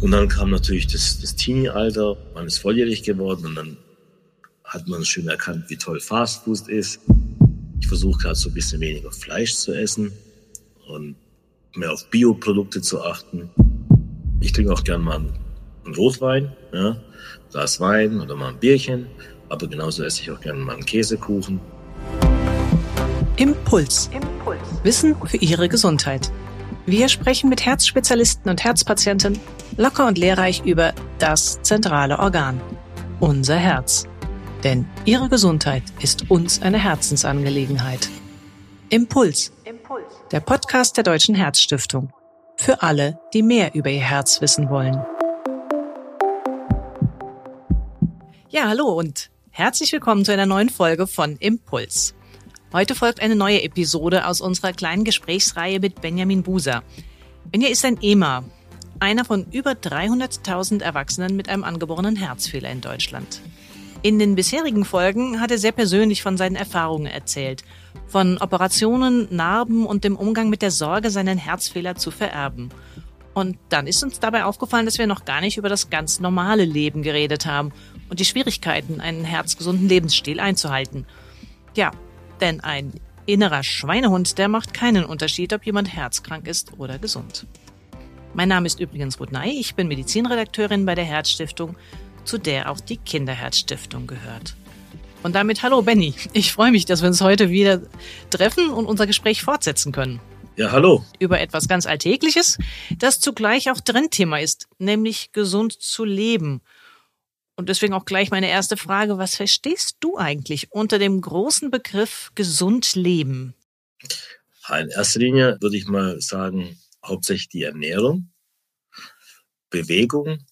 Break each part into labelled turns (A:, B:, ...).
A: Und dann kam natürlich das, das Teenie-Alter, man ist volljährig geworden und dann hat man schön erkannt, wie toll Fastfood ist. Ich versuche gerade so ein bisschen weniger Fleisch zu essen und mehr auf Bioprodukte zu achten. Ich trinke auch gern mal einen Rotwein, ja, Glas Wein oder mal ein Bierchen, aber genauso esse ich auch gerne mal einen Käsekuchen.
B: Impuls. Impuls. Wissen für Ihre Gesundheit. Wir sprechen mit Herzspezialisten und Herzpatienten locker und lehrreich über das zentrale Organ, unser Herz. Denn Ihre Gesundheit ist uns eine Herzensangelegenheit. Impuls. Impuls. Der Podcast der Deutschen Herzstiftung. Für alle, die mehr über ihr Herz wissen wollen. Ja, hallo und herzlich willkommen zu einer neuen Folge von Impuls. Heute folgt eine neue Episode aus unserer kleinen Gesprächsreihe mit Benjamin Buser. Benja ist ein EMA, einer von über 300.000 Erwachsenen mit einem angeborenen Herzfehler in Deutschland. In den bisherigen Folgen hat er sehr persönlich von seinen Erfahrungen erzählt, von Operationen, Narben und dem Umgang mit der Sorge, seinen Herzfehler zu vererben. Und dann ist uns dabei aufgefallen, dass wir noch gar nicht über das ganz normale Leben geredet haben und die Schwierigkeiten, einen herzgesunden Lebensstil einzuhalten. Ja, denn ein innerer Schweinehund, der macht keinen Unterschied, ob jemand herzkrank ist oder gesund. Mein Name ist übrigens Ruth Ney, ich bin Medizinredakteurin bei der Herzstiftung zu der auch die Kinderherzstiftung gehört. Und damit hallo Benny. Ich freue mich, dass wir uns heute wieder treffen und unser Gespräch fortsetzen können.
A: Ja, hallo.
B: Über etwas ganz Alltägliches, das zugleich auch Trendthema ist, nämlich gesund zu leben. Und deswegen auch gleich meine erste Frage, was verstehst du eigentlich unter dem großen Begriff gesund leben?
A: In erster Linie würde ich mal sagen, hauptsächlich die Ernährung, Bewegung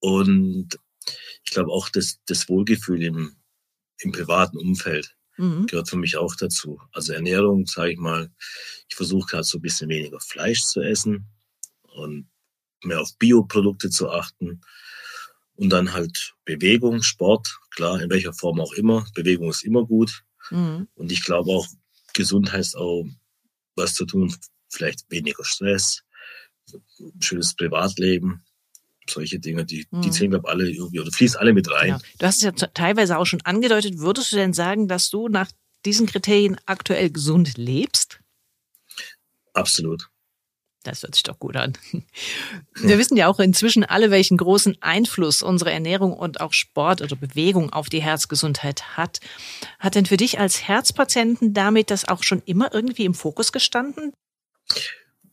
A: und ich glaube auch das, das Wohlgefühl im, im privaten Umfeld mhm. gehört für mich auch dazu. Also Ernährung, sage ich mal, ich versuche gerade so ein bisschen weniger Fleisch zu essen und mehr auf Bioprodukte zu achten. Und dann halt Bewegung, Sport, klar, in welcher Form auch immer. Bewegung ist immer gut. Mhm. Und ich glaube auch, gesund heißt auch, was zu tun, vielleicht weniger Stress, schönes Privatleben solche Dinge, die, die hm. zählen, glaube alle irgendwie oder fließen alle mit rein. Ja.
B: Du hast es ja teilweise auch schon angedeutet. Würdest du denn sagen, dass du nach diesen Kriterien aktuell gesund lebst?
A: Absolut.
B: Das hört sich doch gut an. Wir wissen ja auch inzwischen alle, welchen großen Einfluss unsere Ernährung und auch Sport oder Bewegung auf die Herzgesundheit hat. Hat denn für dich als Herzpatienten damit das auch schon immer irgendwie im Fokus gestanden?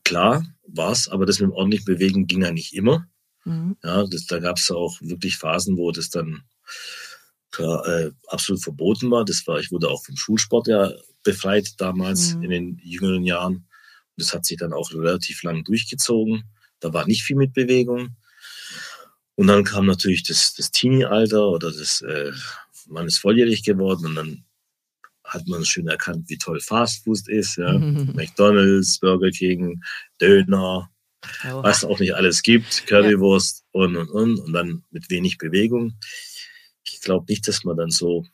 A: Klar war es, aber das mit dem ordentlichen Bewegen ging ja nicht immer. Mhm. Ja, das, da gab es auch wirklich Phasen, wo das dann klar, äh, absolut verboten war. Das war, ich wurde auch vom Schulsport ja befreit damals mhm. in den jüngeren Jahren. Und das hat sich dann auch relativ lang durchgezogen. Da war nicht viel mit Bewegung. Und dann kam natürlich das, das Teenie-Alter oder das, äh, man ist volljährig geworden und dann hat man schön erkannt, wie toll Fastfood ist. Ja? McDonalds, Burger King, Döner, oh. was auch nicht alles gibt, Currywurst ja. und und und und dann mit wenig Bewegung. Ich glaube nicht, dass man dann so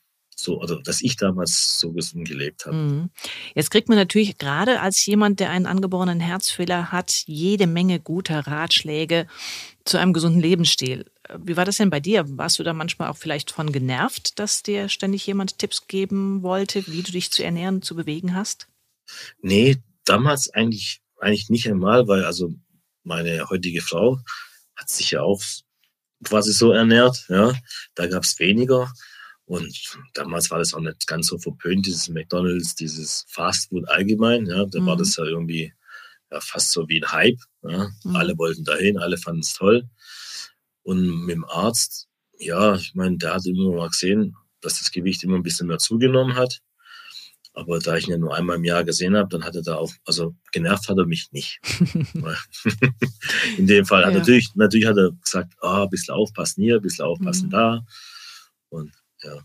A: so, oder dass ich damals so gesund gelebt habe. Mhm.
B: Jetzt kriegt man natürlich gerade als jemand, der einen angeborenen Herzfehler hat, jede Menge guter Ratschläge zu einem gesunden Lebensstil. Wie war das denn bei dir? Warst du da manchmal auch vielleicht von genervt, dass dir ständig jemand Tipps geben wollte, wie du dich zu ernähren, zu bewegen hast?
A: Nee, damals eigentlich, eigentlich nicht einmal, weil also meine heutige Frau hat sich ja auch quasi so ernährt. Ja, da gab es weniger. Und damals war das auch nicht ganz so verpönt, dieses McDonalds, dieses Fastfood allgemein. Ja, da mhm. war das ja irgendwie ja, fast so wie ein Hype. Ja. Mhm. Alle wollten dahin, alle fanden es toll. Und mit dem Arzt, ja, ich meine, der hat immer mal gesehen, dass das Gewicht immer ein bisschen mehr zugenommen hat. Aber da ich ihn ja nur einmal im Jahr gesehen habe, dann hat er da auch, also genervt hat er mich nicht. In dem Fall hat ja. natürlich, natürlich hat er gesagt, ah, ein bisschen aufpassen hier, ein bisschen aufpassen mhm. da. Und ja.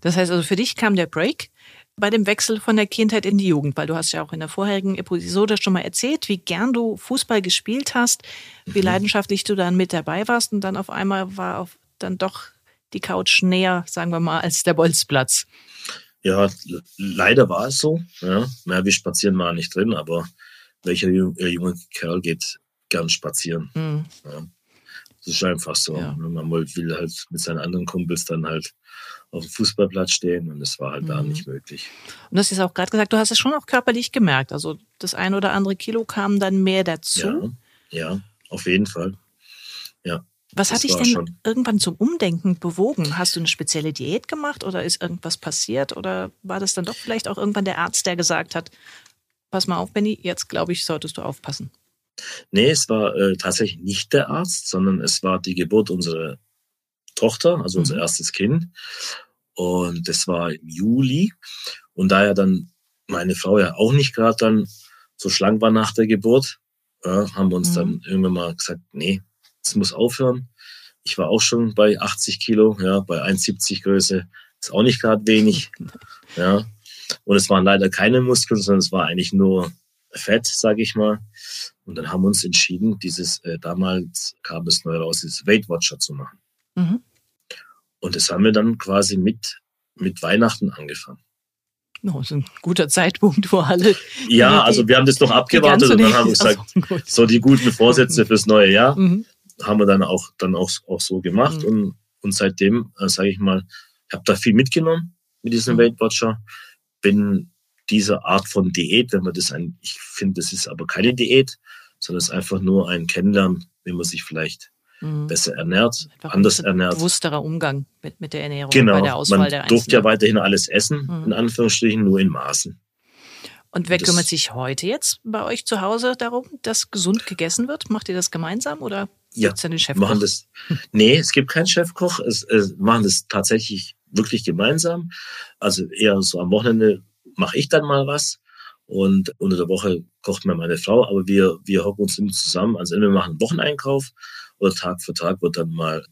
B: Das heißt also, für dich kam der Break bei dem Wechsel von der Kindheit in die Jugend, weil du hast ja auch in der vorherigen Episode schon mal erzählt, wie gern du Fußball gespielt hast, wie mhm. leidenschaftlich du dann mit dabei warst und dann auf einmal war auf, dann doch die Couch näher, sagen wir mal, als der Bolzplatz.
A: Ja, leider war es so. Ja. Mehr wie spazieren war nicht drin, aber welcher äh, junge Kerl geht gern spazieren? Mhm. Ja. Das ist einfach so. Ja. Man will halt mit seinen anderen Kumpels dann halt auf dem Fußballplatz stehen und das war halt mhm. da nicht möglich.
B: Und du hast jetzt auch gerade gesagt, du hast es schon auch körperlich gemerkt. Also das ein oder andere Kilo kam dann mehr dazu.
A: Ja, ja auf jeden Fall. Ja.
B: Was hat dich denn schon. irgendwann zum Umdenken bewogen? Hast du eine spezielle Diät gemacht oder ist irgendwas passiert? Oder war das dann doch vielleicht auch irgendwann der Arzt, der gesagt hat, pass mal auf, Benny, jetzt glaube ich, solltest du aufpassen?
A: Nee, es war äh, tatsächlich nicht der Arzt, sondern es war die Geburt unserer Tochter, also unser mhm. erstes Kind. Und das war im Juli. Und da ja dann meine Frau ja auch nicht gerade dann so schlank war nach der Geburt, ja, haben wir uns mhm. dann irgendwann mal gesagt, nee, es muss aufhören. Ich war auch schon bei 80 Kilo, ja, bei 1,70 Größe. Ist auch nicht gerade wenig. ja. Und es waren leider keine Muskeln, sondern es war eigentlich nur Fett, sage ich mal. Und dann haben wir uns entschieden, dieses, äh, damals kam es neu raus, dieses Weight Watcher zu machen. Mhm. Und das haben wir dann quasi mit, mit Weihnachten angefangen.
B: Oh, das ist ein guter Zeitpunkt, wo alle.
A: Ja, also wir haben das noch abgewartet und dann haben wir gesagt, also, so die guten Vorsätze fürs neue Jahr mhm. haben wir dann auch, dann auch, auch so gemacht. Mhm. Und, und seitdem, äh, sage ich mal, ich habe da viel mitgenommen mit diesem mhm. Weight Watcher. Bin dieser Art von Diät, wenn man das ein, ich finde, das ist aber keine Diät, sondern es ist einfach nur ein Kennenlernen, wie man sich vielleicht mhm. besser ernährt, einfach anders ernährt.
B: Bewussterer Umgang mit, mit der Ernährung
A: genau. bei der Auswahl man der Einzelnen. durfte ja weiterhin alles essen, mhm. in Anführungsstrichen, nur in Maßen.
B: Und wer das, kümmert sich heute jetzt bei euch zu Hause darum, dass gesund gegessen wird? Macht ihr das gemeinsam oder
A: ja, gibt's den Chefkoch? Machen das, nee, es gibt keinen Chefkoch. Es, es machen das tatsächlich wirklich gemeinsam. Also eher so am Wochenende mache ich dann mal was. Und unter der Woche kocht mir meine Frau, aber wir, wir hocken uns immer zusammen. Also entweder wir machen einen Wocheneinkauf oder Tag für Tag wird dann mal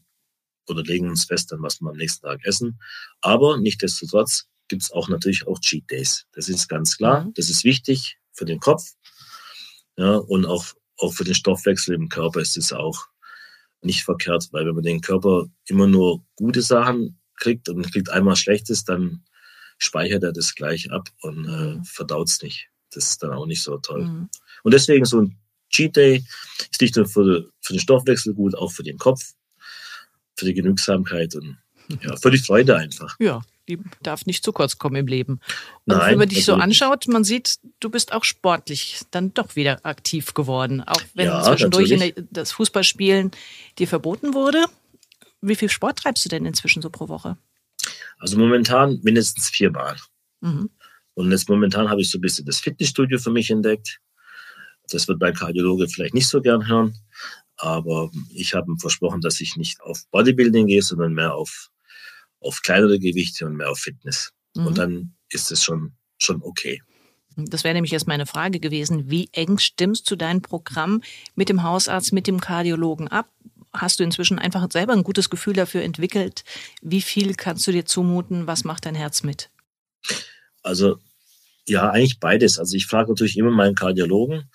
A: oder legen uns fest, dann was wir am nächsten Tag essen. Aber nichtdestotrotz gibt es auch natürlich auch Cheat Days. Das ist ganz klar. Mhm. Das ist wichtig für den Kopf. Ja, und auch, auch für den Stoffwechsel im Körper ist es auch nicht verkehrt, weil wenn man den Körper immer nur gute Sachen kriegt und kriegt einmal Schlechtes, dann speichert er das gleich ab und äh, mhm. verdaut es nicht. Das ist dann auch nicht so toll. Mhm. Und deswegen so ein Cheat Day ist nicht nur für, für den Stoffwechsel gut, auch für den Kopf, für die Genügsamkeit und ja, für die Freude einfach.
B: Ja, die darf nicht zu kurz kommen im Leben. Und Nein, wenn man dich so anschaut, man sieht, du bist auch sportlich dann doch wieder aktiv geworden. Auch wenn ja, zwischendurch der, das Fußballspielen dir verboten wurde. Wie viel Sport treibst du denn inzwischen so pro Woche?
A: Also momentan mindestens viermal. Mhm. Und jetzt momentan habe ich so ein bisschen das Fitnessstudio für mich entdeckt. Das wird mein Kardiologe vielleicht nicht so gern hören, aber ich habe ihm versprochen, dass ich nicht auf Bodybuilding gehe, sondern mehr auf, auf kleinere Gewichte und mehr auf Fitness. Mhm. Und dann ist es schon, schon okay.
B: Das wäre nämlich jetzt meine Frage gewesen. Wie eng stimmst du dein Programm mit dem Hausarzt, mit dem Kardiologen ab? Hast du inzwischen einfach selber ein gutes Gefühl dafür entwickelt? Wie viel kannst du dir zumuten? Was macht dein Herz mit?
A: Also ja, eigentlich beides. Also ich frage natürlich immer meinen Kardiologen,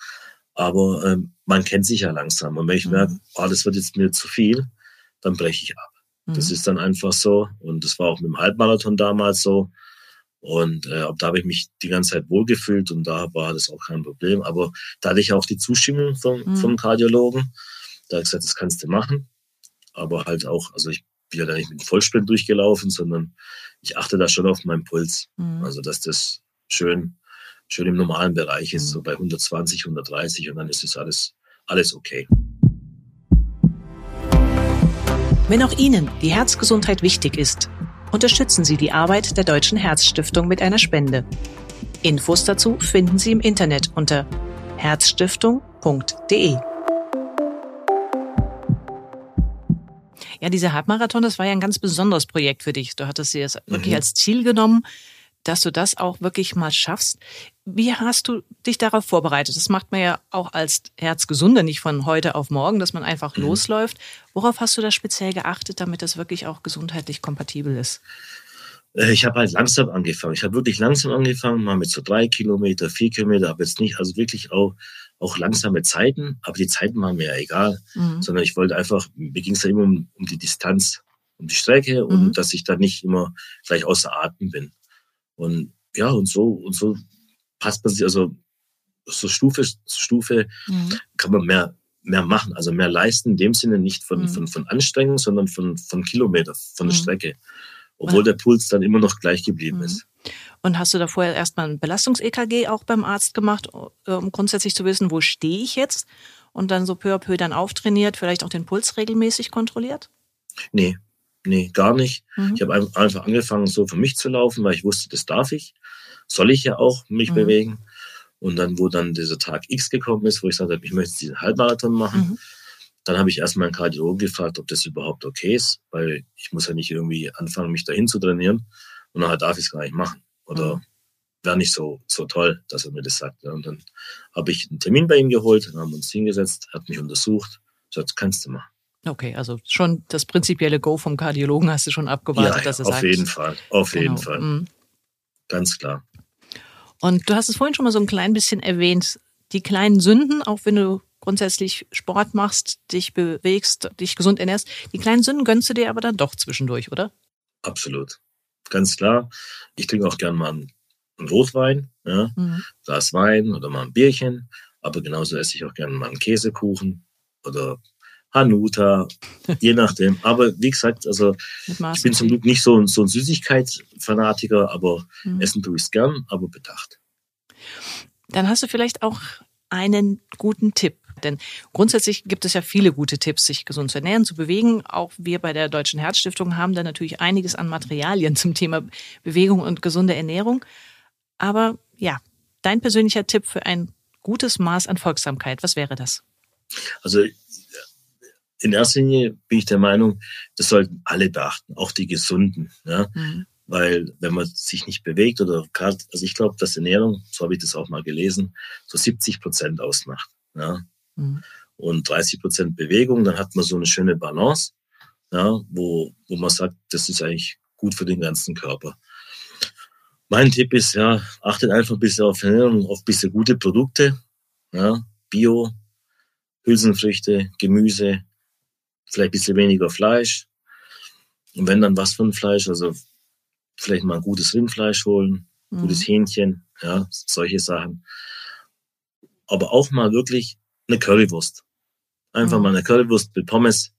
A: aber ähm, man kennt sich ja langsam. Und wenn ich mhm. merke, oh, das wird jetzt mir zu viel, dann breche ich ab. Mhm. Das ist dann einfach so. Und das war auch mit dem Halbmarathon damals so. Und äh, da habe ich mich die ganze Zeit wohlgefühlt und da war das auch kein Problem. Aber da hatte ich auch die Zustimmung vom, mhm. vom Kardiologen. Da habe ich gesagt, das kannst du machen. Aber halt auch, also ich bin ja da nicht mit dem Vollsprint durchgelaufen, sondern ich achte da schon auf meinen Puls. Mhm. Also dass das schön schön im normalen Bereich ist, so bei 120, 130 und dann ist es alles, alles okay.
B: Wenn auch Ihnen die Herzgesundheit wichtig ist, unterstützen Sie die Arbeit der Deutschen Herzstiftung mit einer Spende. Infos dazu finden Sie im Internet unter herzstiftung.de. Ja, dieser Halbmarathon, das war ja ein ganz besonderes Projekt für dich. Du hattest dir das wirklich mhm. als Ziel genommen dass du das auch wirklich mal schaffst. Wie hast du dich darauf vorbereitet? Das macht man ja auch als Herzgesunder nicht von heute auf morgen, dass man einfach mhm. losläuft. Worauf hast du da speziell geachtet, damit das wirklich auch gesundheitlich kompatibel ist?
A: Äh, ich habe halt langsam angefangen. Ich habe wirklich langsam angefangen, mal mit so drei Kilometer, vier Kilometer, aber jetzt nicht, also wirklich auch, auch langsame Zeiten. Aber die Zeiten waren mir ja egal, mhm. sondern ich wollte einfach, mir ging es ja immer um, um die Distanz, um die Strecke und mhm. dass ich da nicht immer gleich außer Atem bin. Und ja, und so, und so passt man sich, also so Stufe zu Stufe mhm. kann man mehr mehr machen, also mehr leisten, in dem Sinne nicht von, mhm. von, von Anstrengung, sondern von, von Kilometer, von der mhm. Strecke. Obwohl der Puls dann immer noch gleich geblieben mhm. ist.
B: Und hast du da vorher erstmal ein Belastungs-EKG auch beim Arzt gemacht, um grundsätzlich zu wissen, wo stehe ich jetzt? Und dann so peu à peu dann auftrainiert, vielleicht auch den Puls regelmäßig kontrolliert?
A: Nee, nee, gar nicht. Mhm. Ich habe einfach angefangen, so für mich zu laufen, weil ich wusste, das darf ich. Soll ich ja auch mich mhm. bewegen. Und dann, wo dann dieser Tag X gekommen ist, wo ich gesagt habe, ich möchte diesen Halbmarathon machen, mhm. dann habe ich erstmal einen Kardiologen gefragt, ob das überhaupt okay ist, weil ich muss ja nicht irgendwie anfangen, mich dahin zu trainieren. Und nachher darf ich es gar nicht machen. Oder mhm. wäre nicht so, so toll, dass er mir das sagt. Und dann habe ich einen Termin bei ihm geholt, dann haben wir uns hingesetzt, hat mich untersucht, gesagt, kannst du machen.
B: Okay, also schon das prinzipielle Go vom Kardiologen hast du schon abgewartet, ja, dass er
A: auf
B: sagt.
A: Auf jeden Fall, auf genau. jeden Fall. Mhm. Ganz klar.
B: Und du hast es vorhin schon mal so ein klein bisschen erwähnt, die kleinen Sünden, auch wenn du grundsätzlich Sport machst, dich bewegst, dich gesund ernährst, die kleinen Sünden gönnst du dir aber dann doch zwischendurch, oder?
A: Absolut ganz klar. Ich trinke auch gern mal einen, Rotwein, ja, mhm. Glas Wein oder mal ein Bierchen. Aber genauso esse ich auch gerne mal einen Käsekuchen oder Hanuta, je nachdem. Aber wie gesagt, also ich bin zum Glück nicht so, so ein Süßigkeitsfanatiker, aber mhm. essen tue ich es gern, aber bedacht.
B: Dann hast du vielleicht auch einen guten Tipp denn grundsätzlich gibt es ja viele gute Tipps, sich gesund zu ernähren, zu bewegen. Auch wir bei der Deutschen Herzstiftung haben da natürlich einiges an Materialien zum Thema Bewegung und gesunde Ernährung. Aber ja, dein persönlicher Tipp für ein gutes Maß an Folgsamkeit, was wäre das?
A: Also in erster Linie bin ich der Meinung, das sollten alle beachten, auch die Gesunden. Ja? Mhm. Weil wenn man sich nicht bewegt oder gerade, also ich glaube, dass Ernährung, so habe ich das auch mal gelesen, so 70 Prozent ausmacht. Ja? Mhm. Und 30 Prozent Bewegung, dann hat man so eine schöne Balance, ja, wo, wo man sagt, das ist eigentlich gut für den ganzen Körper. Mein Tipp ist, ja, achtet einfach ein bisschen auf Ernährung, auf ein bisschen gute Produkte, ja, Bio, Hülsenfrüchte, Gemüse, vielleicht ein bisschen weniger Fleisch. Und wenn dann was von Fleisch, also vielleicht mal ein gutes Rindfleisch holen, mhm. gutes Hähnchen, ja, solche Sachen. Aber auch mal wirklich eine Currywurst. Einfach mhm. mal eine Currywurst mit Pommes.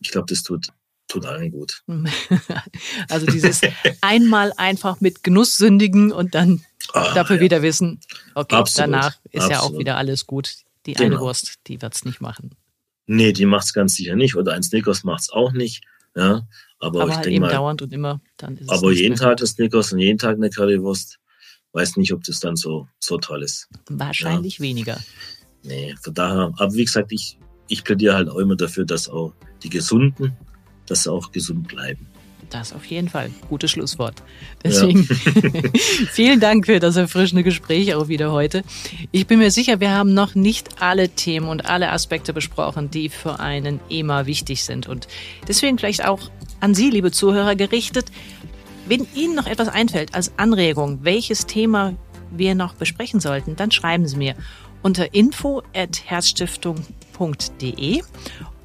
A: Ich glaube, das tut, tut allen gut.
B: also dieses einmal einfach mit Genuss sündigen und dann ah, dafür ja. wieder wissen, okay, Absolut. danach ist Absolut. ja auch wieder alles gut. Die genau. eine Wurst, die wird's nicht machen.
A: Nee, die macht's ganz sicher nicht. Oder ein Snickers macht's auch nicht. Ja, aber,
B: aber
A: ich
B: halt
A: denke mal,
B: dauernd und immer.
A: Aber jeden Tag das Snickers und jeden Tag eine Currywurst. Weiß nicht, ob das dann so, so toll ist.
B: Wahrscheinlich ja. weniger.
A: Nee, von daher, aber wie gesagt, ich, ich plädiere halt auch immer dafür, dass auch die Gesunden, dass sie auch gesund bleiben.
B: Das auf jeden Fall. Gutes Schlusswort. Deswegen ja. vielen Dank für das erfrischende Gespräch auch wieder heute. Ich bin mir sicher, wir haben noch nicht alle Themen und alle Aspekte besprochen, die für einen EMA wichtig sind. Und deswegen vielleicht auch an Sie, liebe Zuhörer, gerichtet. Wenn Ihnen noch etwas einfällt als Anregung, welches Thema wir noch besprechen sollten, dann schreiben Sie mir unter info.herzstiftung.de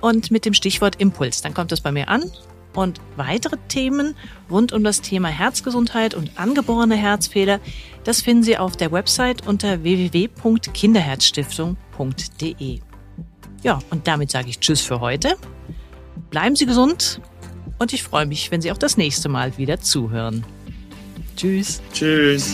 B: und mit dem Stichwort Impuls. Dann kommt es bei mir an. Und weitere Themen rund um das Thema Herzgesundheit und angeborene Herzfehler, das finden Sie auf der Website unter www.kinderherzstiftung.de. Ja, und damit sage ich Tschüss für heute. Bleiben Sie gesund und ich freue mich, wenn Sie auch das nächste Mal wieder zuhören. Tschüss.
A: Tschüss.